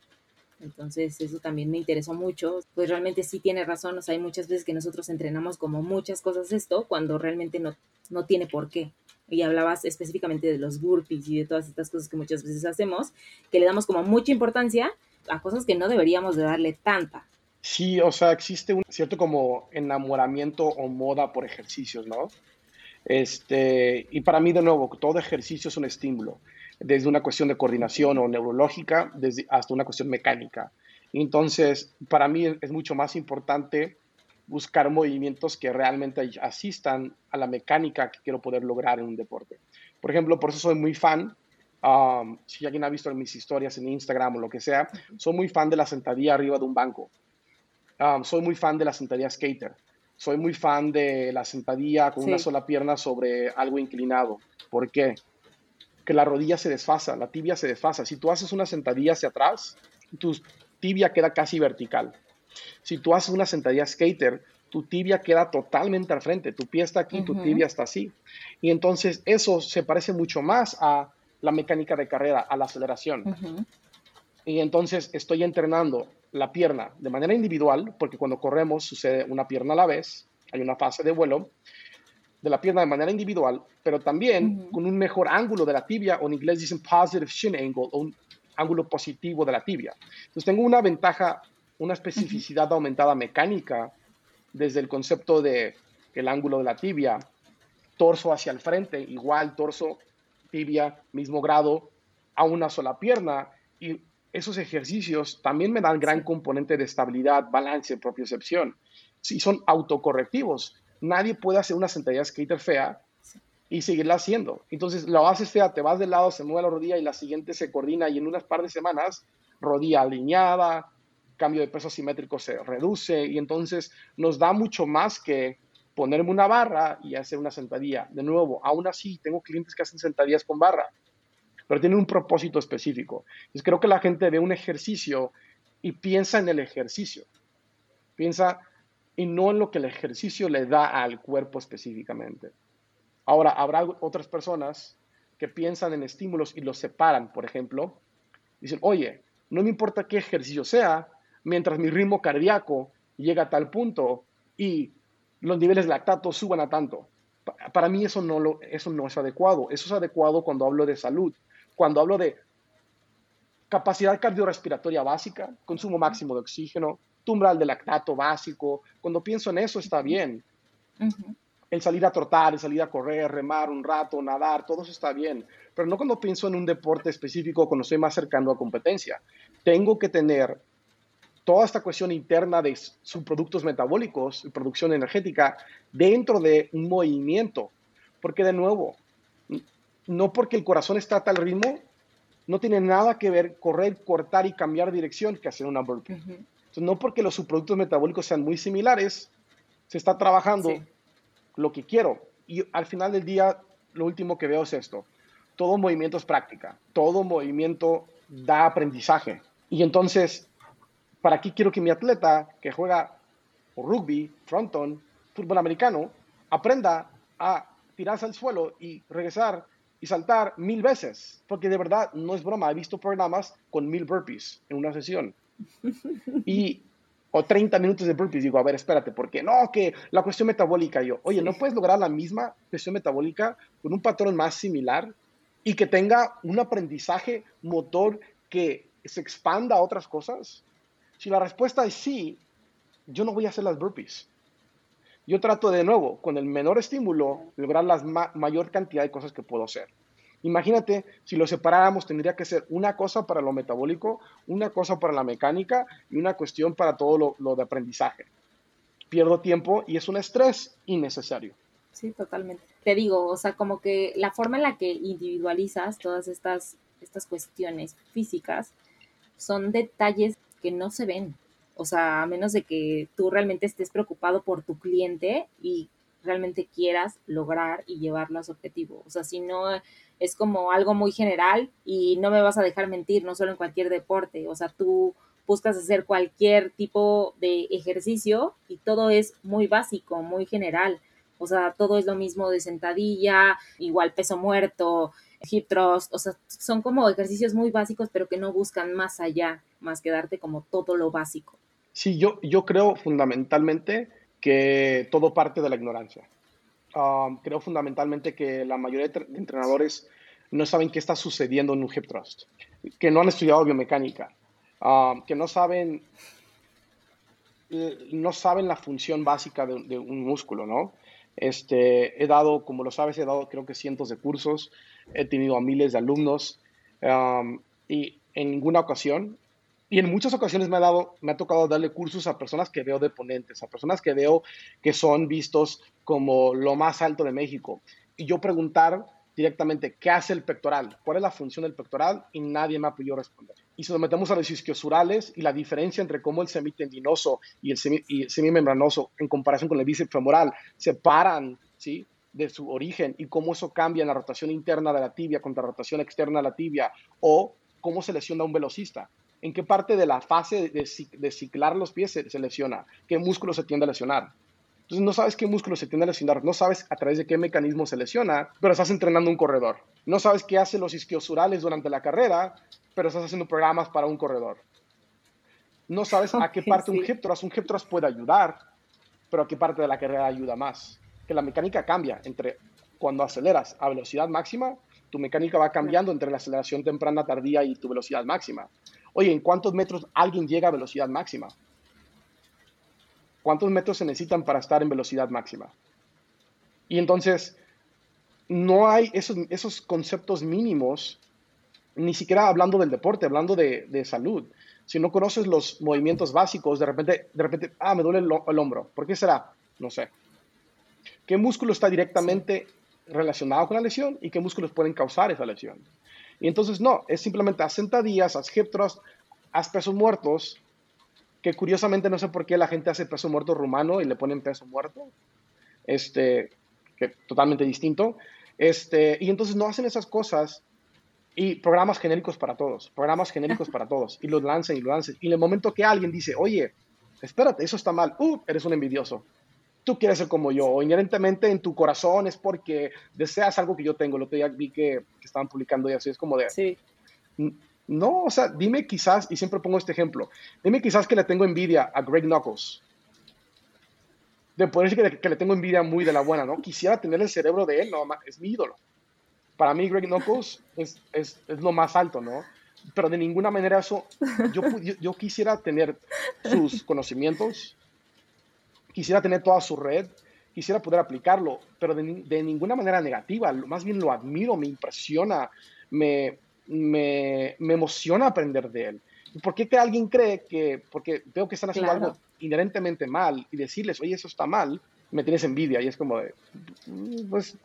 Entonces, eso también me interesó mucho. Pues realmente sí tiene razón, o sea, hay muchas veces que nosotros entrenamos como muchas cosas esto cuando realmente no, no tiene por qué. Y hablabas específicamente de los burpees y de todas estas cosas que muchas veces hacemos, que le damos como mucha importancia a cosas que no deberíamos de darle tanta. Sí, o sea, existe un cierto como enamoramiento o moda por ejercicios, ¿no? Este, y para mí, de nuevo, todo ejercicio es un estímulo desde una cuestión de coordinación o neurológica hasta una cuestión mecánica. Entonces, para mí es mucho más importante buscar movimientos que realmente asistan a la mecánica que quiero poder lograr en un deporte. Por ejemplo, por eso soy muy fan, um, si alguien ha visto mis historias en Instagram o lo que sea, soy muy fan de la sentadilla arriba de un banco. Um, soy muy fan de la sentadilla skater. Soy muy fan de la sentadilla con una sola pierna sobre algo inclinado. ¿Por qué? que la rodilla se desfasa, la tibia se desfasa. Si tú haces una sentadilla hacia atrás, tu tibia queda casi vertical. Si tú haces una sentadilla skater, tu tibia queda totalmente al frente, tu pie está aquí, tu tibia está así. Y entonces eso se parece mucho más a la mecánica de carrera, a la aceleración. Y entonces estoy entrenando la pierna de manera individual, porque cuando corremos sucede una pierna a la vez, hay una fase de vuelo, de la pierna de manera individual, pero también con un mejor ángulo de la tibia, o en inglés dicen positive shin angle, o un ángulo positivo de la tibia. Entonces tengo una ventaja, una especificidad aumentada mecánica desde el concepto de el ángulo de la tibia, torso hacia el frente, igual torso, tibia, mismo grado, a una sola pierna. Y esos ejercicios también me dan gran componente de estabilidad, balance, propiocepción. Sí, son autocorrectivos nadie puede hacer una sentadilla skater fea y seguirla haciendo. Entonces lo haces fea, te vas de lado, se mueve la rodilla y la siguiente se coordina y en unas par de semanas rodilla alineada, cambio de peso asimétrico se reduce y entonces nos da mucho más que ponerme una barra y hacer una sentadilla. De nuevo, aún así tengo clientes que hacen sentadillas con barra, pero tienen un propósito específico. Entonces creo que la gente ve un ejercicio y piensa en el ejercicio. Piensa, y no en lo que el ejercicio le da al cuerpo específicamente. Ahora, habrá otras personas que piensan en estímulos y los separan, por ejemplo. Dicen, oye, no me importa qué ejercicio sea, mientras mi ritmo cardíaco llega a tal punto y los niveles de lactato suban a tanto. Para mí eso no, lo, eso no es adecuado. Eso es adecuado cuando hablo de salud, cuando hablo de capacidad cardiorrespiratoria básica, consumo máximo de oxígeno, tumbral de lactato básico. Cuando pienso en eso está bien. El salir a trotar, el salir a correr, remar un rato, nadar, todo eso está bien. Pero no cuando pienso en un deporte específico, cuando estoy más cercano a competencia. Tengo que tener toda esta cuestión interna de subproductos metabólicos y producción energética dentro de un movimiento. Porque de nuevo, no porque el corazón está a tal ritmo, no tiene nada que ver correr, cortar y cambiar dirección que hacer una burpee. Entonces, no porque los subproductos metabólicos sean muy similares, se está trabajando lo que quiero. Y al final del día, lo último que veo es esto. Todo movimiento es práctica, todo movimiento da aprendizaje. Y entonces, ¿para qué quiero que mi atleta que juega rugby, fronton, fútbol americano, aprenda a tirarse al suelo y regresar y saltar mil veces? Porque de verdad, no es broma, he visto programas con mil burpees en una sesión. Y o 30 minutos de burpees, digo, a ver, espérate, porque no, que la cuestión metabólica, yo, oye, ¿no puedes lograr la misma cuestión metabólica con un patrón más similar y que tenga un aprendizaje motor que se expanda a otras cosas? Si la respuesta es sí, yo no voy a hacer las burpees. Yo trato de nuevo, con el menor estímulo, lograr la mayor cantidad de cosas que puedo hacer. Imagínate, si lo separáramos, tendría que ser una cosa para lo metabólico, una cosa para la mecánica y una cuestión para todo lo, de aprendizaje. Pierdo tiempo y es un estrés innecesario. Sí, totalmente. Te digo, o sea, como que la forma en la que individualizas todas estas, estas cuestiones físicas son detalles que no se ven. O sea, a menos de que tú realmente estés preocupado por tu cliente y realmente quieras lograr y llevarlo a su objetivo. O sea, si no es como algo muy general y no me vas a dejar mentir, no solo en cualquier deporte, o sea, tú buscas hacer cualquier tipo de ejercicio y todo es muy básico, muy general. O sea, todo es lo mismo de sentadilla, igual peso muerto, hip thrust, o sea, son como ejercicios muy básicos, pero que no buscan más allá, más que darte como todo lo básico. Sí, yo, yo creo fundamentalmente que todo parte de la ignorancia. Um, creo fundamentalmente que la mayoría de entrenadores no saben qué está sucediendo en un hip thrust, que no han estudiado biomecánica, um, que no saben, no saben la función básica de, un músculo, ¿no? Este, he dado, como lo sabes, he dado creo que cientos de cursos, he tenido a miles de alumnos um, y en ninguna ocasión y en muchas ocasiones me ha, dado, me ha tocado darle cursos a personas que veo de ponentes, a personas que veo que son vistos como lo más alto de México. Y yo preguntar directamente, ¿qué hace el pectoral? ¿Cuál es la función del pectoral? Y nadie me ha podido responder. Y si nos metemos a los isquiosurales y la diferencia entre cómo el semitendinoso y el, semimembranoso en comparación con el bíceps femoral se paran, ¿sí? de su origen y cómo eso cambia en la rotación interna de la tibia contra rotación externa de la tibia o cómo se lesiona un velocista en qué parte de la fase de, ciclar los pies se, lesiona, qué músculo se tiende a lesionar. Entonces no sabes qué músculo se tiende a lesionar, no sabes a través de qué mecanismo se lesiona, pero estás entrenando un corredor. No sabes qué hacen los isquiosurales durante la carrera, pero estás haciendo programas para un corredor. No sabes a qué parte un hip thrust, un hip thrust puede ayudar, pero a qué parte de la carrera ayuda más. Que la mecánica cambia entre cuando aceleras a velocidad máxima, tu mecánica va cambiando entre la aceleración temprana, tardía y tu velocidad máxima. Oye, ¿en cuántos metros alguien llega a velocidad máxima? ¿Cuántos metros se necesitan para estar en velocidad máxima? Y entonces, no hay esos, esos conceptos mínimos, ni siquiera hablando del deporte, hablando de, salud. Si no conoces los movimientos básicos, de repente, de repente, ah, me duele el, el hombro. ¿Por qué será? No sé. ¿Qué músculo está directamente relacionado con la lesión y qué músculos pueden causar esa lesión? Y entonces no, es simplemente haz sentadillas, haz hip thrust, haz pesos muertos, que curiosamente no sé por qué la gente hace peso muerto rumano y le ponen peso muerto, este, que totalmente distinto. Este, y entonces no hacen esas cosas y programas genéricos para todos, programas genéricos para todos, y los lanzan y lo lanzan. Y en el momento que alguien dice, oye, espérate, eso está mal, uh, eres un envidioso tú quieres ser como yo, o inherentemente en tu corazón es porque deseas algo que yo tengo. Lo que ya vi que, estaban publicando y así es como de... Sí. No, o sea, dime quizás, y siempre pongo este ejemplo, dime quizás que le tengo envidia a Greg Knuckles. de poder decir que, le tengo envidia muy de la buena, ¿no? Quisiera tener el cerebro de él, no, es mi ídolo. Para mí, Greg Knuckles es, es, es lo más alto, ¿no? Pero de ninguna manera eso, yo, yo, quisiera tener sus conocimientos, quisiera tener toda su red, quisiera poder aplicarlo, pero de, de, ninguna manera negativa, más bien lo admiro, me impresiona, me, me, me emociona aprender de él. ¿Por qué que alguien cree que, porque veo que están haciendo algo inherentemente mal y decirles, oye, eso está mal, me tienes envidia? Y es como de, mm, pues,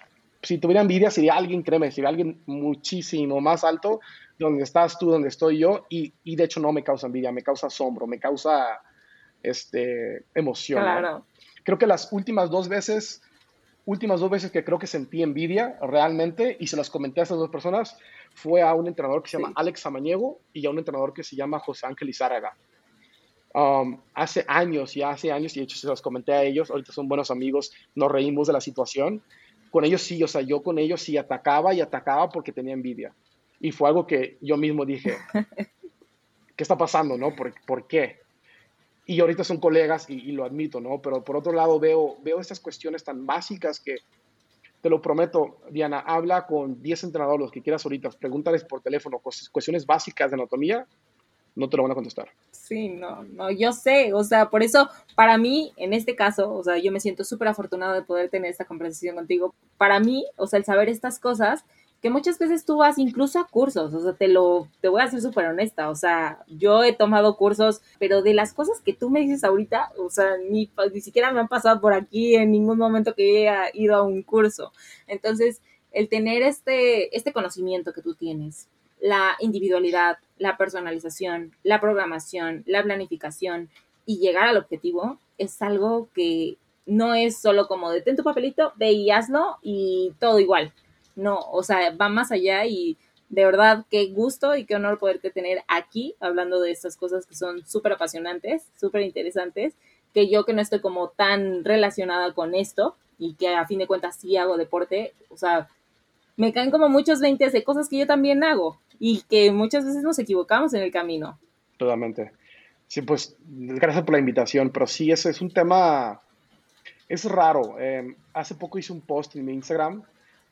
si tuviera envidia, sería alguien, créeme, sería alguien muchísimo más alto donde estás tú, donde estoy yo, y, y de hecho no me causa envidia, me causa asombro, me causa este, emoción. Claro. Creo que las últimas dos veces, últimas dos veces que creo que sentí envidia realmente, y se las comenté a esas dos personas, fue a un entrenador que se llama Alex Samaniego y a un entrenador que se llama José Ángel Izárraga. Um, hace años, ya hace años, y de hecho se los comenté a ellos, ahorita son buenos amigos, nos reímos de la situación. Con ellos sí, o sea, yo con ellos sí atacaba y atacaba porque tenía envidia. Y fue algo que yo mismo dije, ¿qué está pasando, no? ¿Por, por qué? Y ahorita son colegas y, y, lo admito, ¿no? Pero por otro lado veo, veo estas cuestiones tan básicas que te lo prometo, Diana, habla con 10 entrenadores, los que quieras ahorita, pregúntales por teléfono cuestiones básicas de anatomía, no te lo van a contestar. Sí, no, no, yo sé, o sea, por eso, para mí, en este caso, o sea, yo me siento súper afortunado de poder tener esta conversación contigo. Para mí, o sea, el saber estas cosas que muchas veces tú vas incluso a cursos, o sea, te lo, te voy a ser súper honesta, o sea, yo he tomado cursos, pero de las cosas que tú me dices ahorita, o sea, ni, ni siquiera me han pasado por aquí en ningún momento que haya ido a un curso. Entonces, el tener este, este conocimiento que tú tienes, la individualidad, la personalización, la programación, la planificación y llegar al objetivo es algo que no es solo como detén tu papelito, ve y hazlo y todo igual no, o sea, va más allá y de verdad qué gusto y qué honor poderte tener aquí hablando de estas cosas que son súper apasionantes, súper interesantes, que yo que no estoy como tan relacionada con esto y que a fin de cuentas sí hago deporte, o sea, me caen como muchos veintes de cosas que yo también hago y que muchas veces nos equivocamos en el camino. Totalmente. Sí, pues gracias por la invitación, pero sí, ese es un tema, es raro. Eh, hace poco hice un post en mi Instagram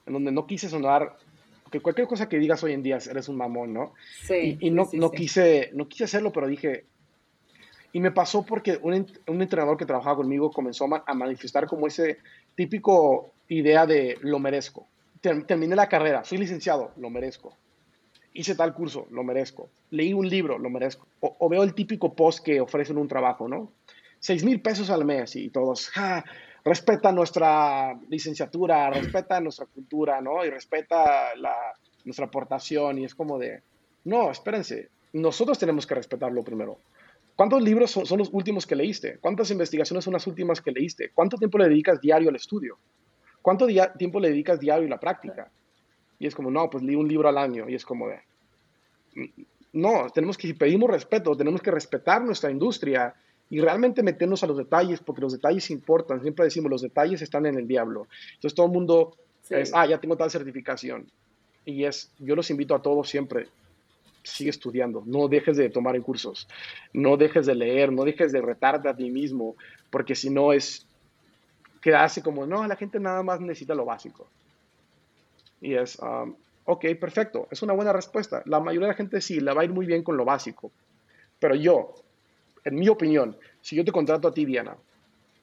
en donde no quise sonar, porque cualquier cosa que digas hoy en día eres un mamón, ¿no? Sí. Y, no, no, Quise, no quise hacerlo, pero dije, y me pasó porque un, un entrenador que trabajaba conmigo comenzó a, manifestar como ese típico idea de lo merezco. Terminé la carrera, soy licenciado, lo merezco. Hice tal curso, lo merezco. Leí un libro, lo merezco. O, veo el típico post que ofrecen un trabajo, ¿no? Seis mil pesos al mes y todos, ja, respeta nuestra licenciatura, respeta nuestra cultura, ¿no? Y respeta la, nuestra aportación y es como de, no, espérense, nosotros tenemos que respetarlo primero. ¿Cuántos libros son, los últimos que leíste? ¿Cuántas investigaciones son las últimas que leíste? ¿Cuánto tiempo le dedicas diario al estudio? ¿Cuánto tiempo le dedicas diario a la práctica? Y es como, no, pues leí un libro al año y es como de, no, tenemos que, si pedimos respeto, tenemos que respetar nuestra industria y realmente meternos a los detalles, porque los detalles importan. Siempre decimos, los detalles están en el diablo. Entonces todo el mundo es, ah, ya tengo tal certificación. Y es, yo los invito a todos siempre, sigue estudiando, no dejes de tomar en cursos, no dejes de leer, no dejes de retarte a ti mismo, porque si no es quedarse como, no, la gente nada más necesita lo básico. Y es, um, ok, perfecto, es una buena respuesta. La mayoría de la gente sí, la va a ir muy bien con lo básico, pero yo, en mi opinión, si yo te contrato a ti, Diana,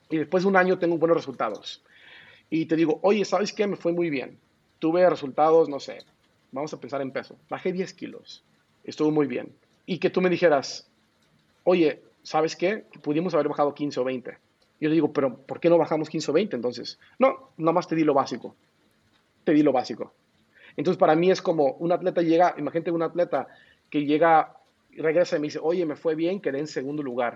y después de un año tengo buenos resultados, y te digo, oye, ¿sabes qué? Me fue muy bien. Tuve resultados, no sé, vamos a pensar en peso. Bajé 10 kilos, estuvo muy bien. Y que tú me dijeras, oye, ¿sabes qué? Pudimos haber bajado 15 o 20. Yo le digo, pero ¿por qué no bajamos 15 o 20 entonces? No, nada más te di lo básico. Te di lo básico. Entonces, para mí es como un atleta llega, imagínate un atleta que llega regresa y me dice, oye, me fue bien, quedé en segundo lugar.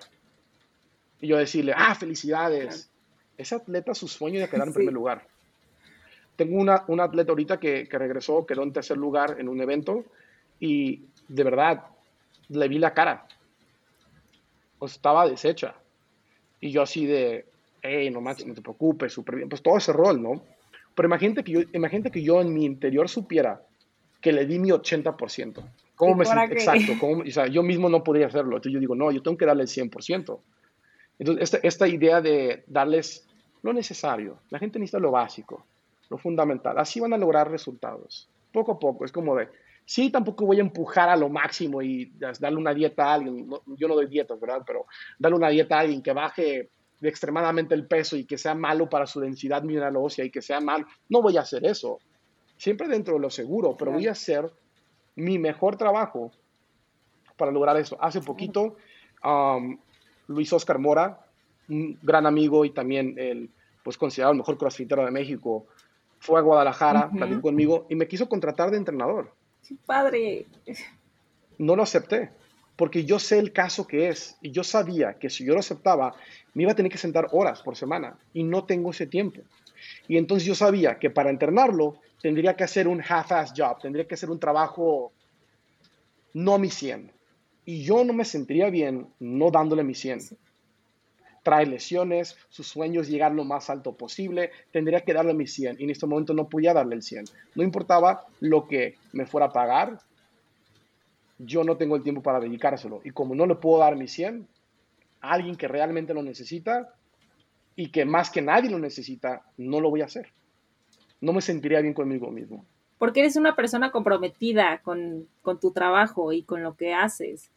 Y yo decirle, ah, felicidades. Ese atleta, su sueño de quedar en primer lugar. Tengo una, una atleta ahorita que, que, regresó, quedó en tercer lugar en un evento y de verdad le vi la cara. Pues estaba deshecha. Y yo así de, hey, no manches, no te preocupes, súper bien. Pues todo ese rol, ¿no? Pero imagínate que, yo, imagínate que yo en mi interior supiera que le di mi 80%. ¿Cómo me Exacto, o sea, yo mismo no podría hacerlo. Entonces yo digo, no, yo tengo que darle el 100%. Entonces, esta, esta idea de darles lo necesario. La gente necesita lo básico, lo fundamental. Así van a lograr resultados. Poco a poco. Es como de, sí, tampoco voy a empujar a lo máximo y darle una dieta a alguien. yo no doy dietas, ¿verdad? Pero darle una dieta a alguien que baje extremadamente el peso y que sea malo para su densidad mineral ósea y que sea malo. No voy a hacer eso. Siempre dentro de lo seguro, pero voy a hacer mi mejor trabajo para lograr eso. Hace poquito, um, Luis Oscar Mora, un gran amigo y también el, pues considerado el mejor crossfitero de México, fue a Guadalajara, uh conmigo y me quiso contratar de entrenador. ¡Qué padre! No lo acepté, porque yo sé el caso que es y yo sabía que si yo lo aceptaba, me iba a tener que sentar horas por semana y no tengo ese tiempo. Y entonces yo sabía que para entrenarlo tendría que hacer un half-ass job, tendría que hacer un trabajo no a mi 100. Y yo no me sentiría bien no dándole mi 100 trae lesiones, sus sueños llegar lo más alto posible, tendría que darle mi 100 y en este momento no podía darle el 100. No importaba lo que me fuera a pagar, yo no tengo el tiempo para dedicárselo. Y como no le puedo dar mi 100 a alguien que realmente lo necesita y que más que nadie lo necesita, no lo voy a hacer. No me sentiría bien conmigo mismo. Porque eres una persona comprometida con, con tu trabajo y con lo que haces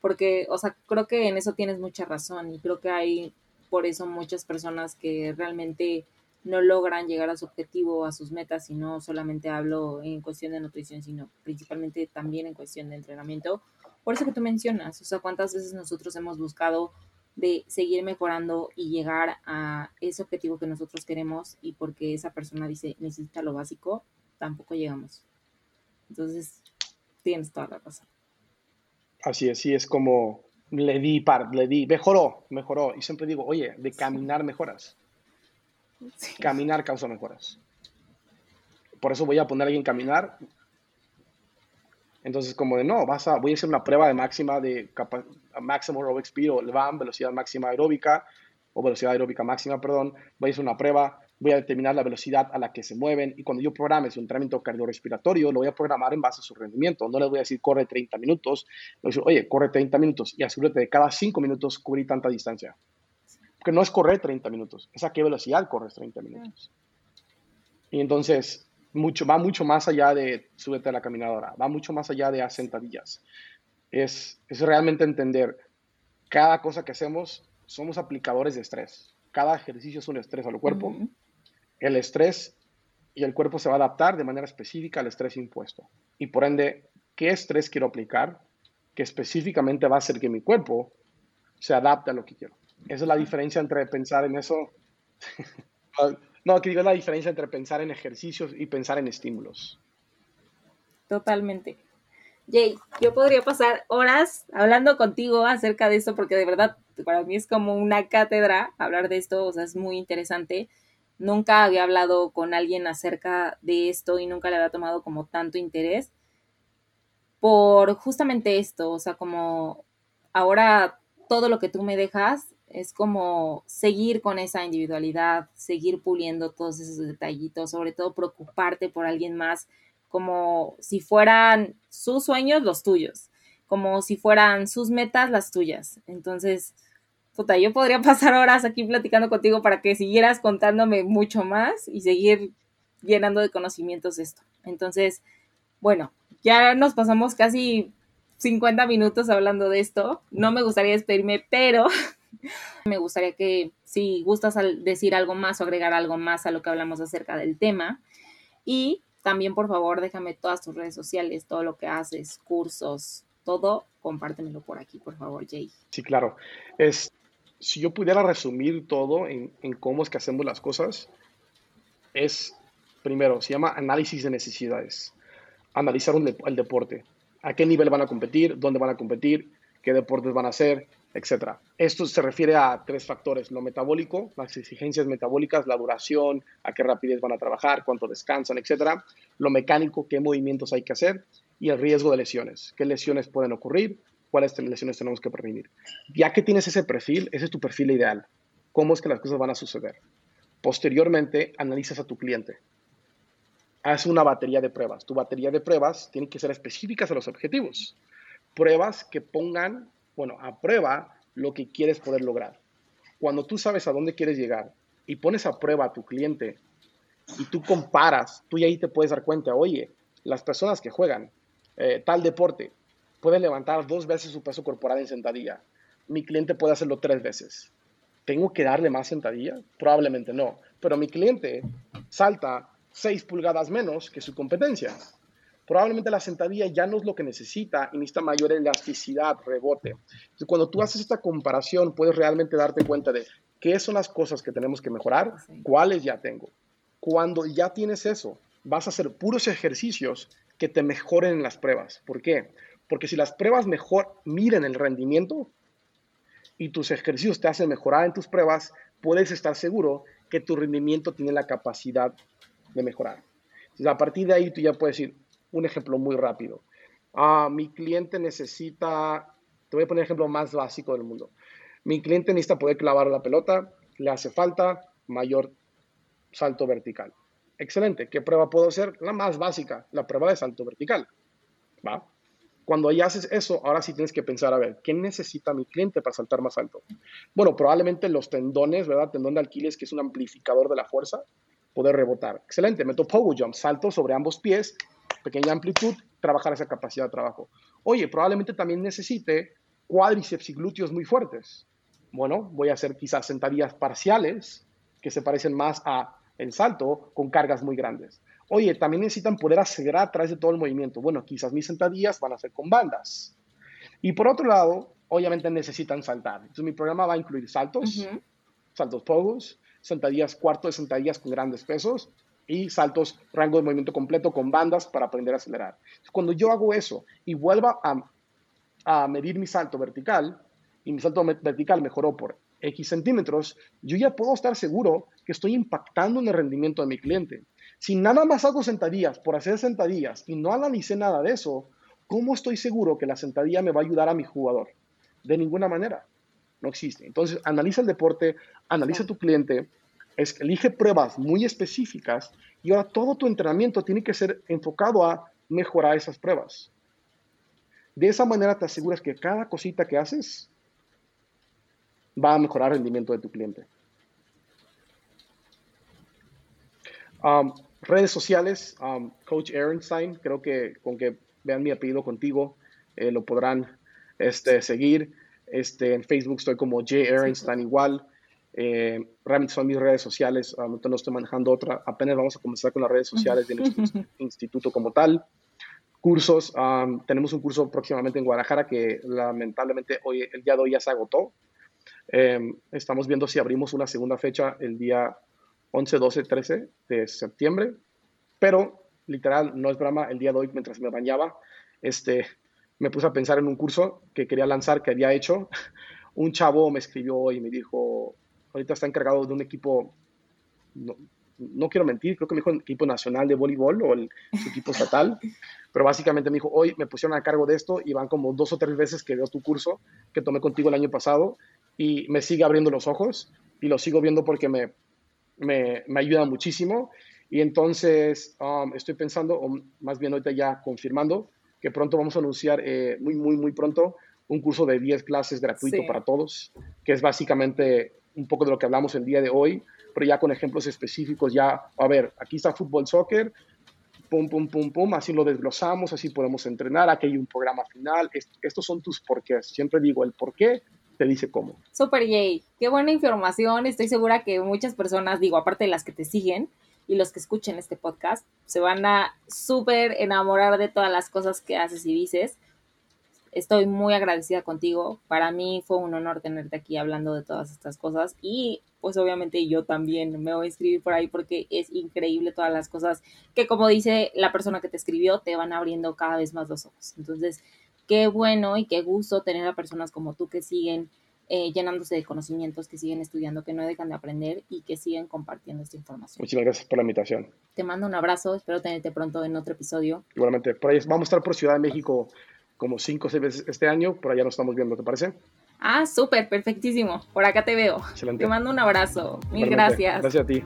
porque, o sea, creo que en eso tienes mucha razón y creo que hay por eso muchas personas que realmente no logran llegar a su objetivo, a sus metas, y no solamente hablo en cuestión de nutrición, sino principalmente también en cuestión de entrenamiento. Por eso que tú mencionas, o sea, cuántas veces nosotros hemos buscado de seguir mejorando y llegar a ese objetivo que nosotros queremos y porque esa persona dice necesita lo básico, tampoco llegamos. Entonces, tienes toda la razón. Así es, sí, es como le di, par, le di, mejoró, mejoró. Y siempre digo, oye, de caminar mejoras. Caminar causa mejoras. Por eso voy a poner a alguien caminar. Entonces, como de no, vas a, voy a hacer una prueba de máxima de máximo aerobic speed o LVAM, velocidad máxima aeróbica, o velocidad aeróbica máxima, perdón. Voy a hacer una prueba voy a determinar la velocidad a la que se mueven y cuando yo programe su entrenamiento cardiorrespiratorio, lo voy a programar en base a su rendimiento. No les voy a decir corre 30 minutos, le voy a decir, oye, corre 30 minutos y asegúrate de cada 5 minutos cubrir tanta distancia. Porque no es correr 30 minutos, es a qué velocidad corres 30 minutos. Y entonces mucho, va mucho más allá de subirte a la caminadora, va mucho más allá de hacer sentadillas. Es, es realmente entender cada cosa que hacemos, somos aplicadores de estrés. Cada ejercicio es un estrés al cuerpo el estrés y el cuerpo se va a adaptar de manera específica al estrés impuesto. Y por ende, ¿qué estrés quiero aplicar? Que específicamente va a hacer que mi cuerpo se adapte a lo que quiero. Esa es la diferencia entre pensar en eso. no, que digo la diferencia entre pensar en ejercicios y pensar en estímulos. Totalmente. Jay, yo podría pasar horas hablando contigo acerca de esto porque de verdad para mí es como una cátedra hablar de esto, o sea, es muy interesante nunca había hablado con alguien acerca de esto y nunca le había tomado como tanto interés por justamente esto, o sea, como ahora todo lo que tú me dejas es como seguir con esa individualidad, seguir puliendo todos esos detallitos, sobre todo preocuparte por alguien más, como si fueran sus sueños los tuyos, como si fueran sus metas las tuyas. Entonces, yo podría pasar horas aquí platicando contigo para que siguieras contándome mucho más y seguir llenando de conocimientos esto. Entonces, bueno, ya nos pasamos casi 50 minutos hablando de esto. No me gustaría despedirme, pero me gustaría que si gustas decir algo más o agregar algo más a lo que hablamos acerca del tema. Y también, por favor, déjame todas tus redes sociales, todo lo que haces, cursos, todo, compártemelo por aquí, por favor, Jay. Sí, claro. Es, si yo pudiera resumir todo en, cómo es que hacemos las cosas, es, primero, se llama análisis de necesidades. Analizar el deporte. A qué nivel van a competir, dónde van a competir, qué deportes van a hacer, etc. Esto se refiere a tres factores. Lo metabólico, las exigencias metabólicas, la duración, a qué rapidez van a trabajar, cuánto descansan, etc. Lo mecánico, qué movimientos hay que hacer. Y el riesgo de lesiones, qué lesiones pueden ocurrir, cuáles lesiones tenemos que prevenir. Ya que tienes ese perfil, ese es tu perfil ideal. ¿Cómo es que las cosas van a suceder? Posteriormente, analizas a tu cliente. Haz una batería de pruebas. Tu batería de pruebas tiene que ser específicas a los objetivos. Pruebas que pongan, bueno, a prueba lo que quieres poder lograr. Cuando tú sabes a dónde quieres llegar y pones a prueba a tu cliente y tú comparas, tú y ahí te puedes dar cuenta, oye, las personas que juegan eh, tal deporte pueden levantar dos veces su peso corporal en sentadilla. Mi cliente puede hacerlo tres veces. ¿Tengo que darle más sentadilla? Probablemente no. Pero mi cliente salta seis pulgadas menos que su competencia. Probablemente la sentadilla ya no es lo que necesita y necesita mayor elasticidad, rebote. Entonces, cuando tú haces esta comparación, puedes realmente darte cuenta de qué son las cosas que tenemos que mejorar, cuáles ya tengo. Cuando ya tienes eso, vas a hacer puros ejercicios que te mejoren en las pruebas. ¿Por qué? Porque si las pruebas mejor miren el rendimiento y tus ejercicios te hacen mejorar en tus pruebas, puedes estar seguro que tu rendimiento tiene la capacidad de mejorar. Entonces, a partir de ahí tú ya puedes decir un ejemplo muy rápido. Ah, mi cliente necesita, te voy a poner el ejemplo más básico del mundo. Mi cliente necesita poder clavar la pelota, le hace falta mayor salto vertical. Excelente. ¿Qué prueba puedo hacer? La más básica, la prueba de salto vertical. ¿Va? Cuando ya haces eso, ahora sí tienes que pensar, a ver, ¿qué necesita mi cliente para saltar más alto? Bueno, probablemente los tendones, ¿verdad? Tendón de Aquiles, que es un amplificador de la fuerza, poder rebotar. Excelente. Meto pogo jump, salto sobre ambos pies, pequeña amplitud, trabajar esa capacidad de trabajo. Oye, probablemente también necesite cuádriceps y glúteos muy fuertes. Bueno, voy a hacer quizás sentadillas parciales que se parecen más a el salto con cargas muy grandes. Oye, también necesitan poder acelerar a través de todo el movimiento. Bueno, quizás mis sentadillas van a ser con bandas. Y por otro lado, obviamente necesitan saltar. Entonces mi programa va a incluir saltos, saltos pogos, sentadillas, cuarto de sentadillas con grandes pesos y saltos rango de movimiento completo con bandas para aprender a acelerar. Cuando yo hago eso y vuelva a, a medir mi salto vertical y mi salto vertical mejoró por X centímetros, yo ya puedo estar seguro que estoy impactando en el rendimiento de mi cliente. Si nada más hago sentadillas por hacer sentadillas y no analicé nada de eso, ¿cómo estoy seguro que la sentadilla me va a ayudar a mi jugador? De ninguna manera. No existe. Entonces, analiza el deporte, analiza tu cliente, elige pruebas muy específicas y ahora todo tu entrenamiento tiene que ser enfocado a mejorar esas pruebas. De esa manera te aseguras que cada cosita que haces va a mejorar el rendimiento de tu cliente. Redes sociales, Coach Ehrenstein, creo que con que vean mi apellido contigo, eh, lo podrán este, seguir. Este, en Facebook estoy como J. Ehrenstein igual. Eh, realmente son mis redes sociales, um, no estoy manejando otra. Apenas vamos a comenzar con las redes sociales de nuestro instituto como tal. Cursos, tenemos un curso próximamente en Guadalajara que lamentablemente hoy, el día de hoy ya se agotó. Em, estamos viendo si abrimos una segunda fecha el día 11, 12, 13 de septiembre, pero literal, no es broma, el día de hoy mientras me bañaba, este, me puse a pensar en un curso que quería lanzar, que había hecho. Un chavo me escribió y me dijo, ahorita está encargado de un equipo, no, quiero mentir, creo que me dijo el equipo nacional de voleibol o el equipo estatal, pero básicamente me dijo, hoy me pusieron a cargo de esto y van como dos o tres veces que veo tu curso que tomé contigo el año pasado y me sigue abriendo los ojos y lo sigo viendo porque me, me, me ayuda muchísimo. Y entonces um, estoy pensando, o más bien ahorita ya confirmando, que pronto vamos a anunciar, eh, muy, muy, muy pronto, un curso de 10 clases gratuito para todos, que es básicamente un poco de lo que hablamos el día de hoy, pero ya con ejemplos específicos, ya, a ver, aquí está fútbol, soccer, pum, pum, pum, pum, así lo desglosamos, así podemos entrenar, aquí hay un programa final, estos son tus porqués, siempre digo el porqué te dice cómo. Super yay, qué buena información. Estoy segura que muchas personas, digo, aparte de las que te siguen y los que escuchen este podcast, se van a súper enamorar de todas las cosas que haces y dices. Estoy muy agradecida contigo. Para mí fue un honor tenerte aquí hablando de todas estas cosas y pues obviamente yo también me voy a escribir por ahí porque es increíble todas las cosas que como dice la persona que te escribió te van abriendo cada vez más los ojos. Entonces, qué bueno y qué gusto tener a personas como tú que siguen eh, llenándose de conocimientos, que siguen estudiando, que no dejan de aprender y que siguen compartiendo esta información. Muchas gracias por la invitación. Te mando un abrazo, espero tenerte pronto en otro episodio. Igualmente, por ahí vamos a estar por Ciudad de México como cinco o seis veces este año, por allá nos estamos viendo, ¿te parece? Ah, súper, perfectísimo. Por acá te veo. Excelente. Te mando un abrazo. Mil gracias. Gracias a ti.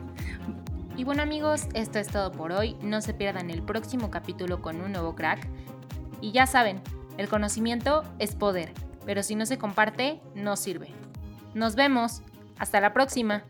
Y bueno amigos, esto es todo por hoy. No se pierdan el próximo capítulo con un nuevo crack. Y ya saben, el conocimiento es poder, pero si no se comparte, no sirve. Nos vemos. Hasta la próxima.